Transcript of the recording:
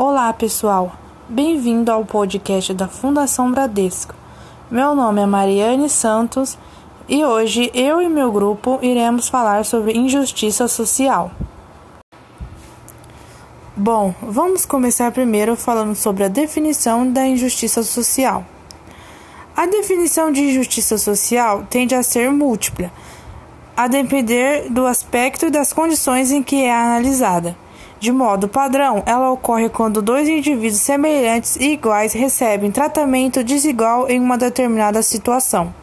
Olá, pessoal. Bem-vindo ao podcast da Fundação Bradesco. Meu nome é Mariane Santos e hoje eu e meu grupo iremos falar sobre injustiça social. Bom, vamos começar primeiro falando sobre a definição da injustiça social. A definição de injustiça social tende a ser múltipla, a depender do aspecto e das condições em que é analisada. De modo padrão, ela ocorre quando dois indivíduos semelhantes e iguais recebem tratamento desigual em uma determinada situação.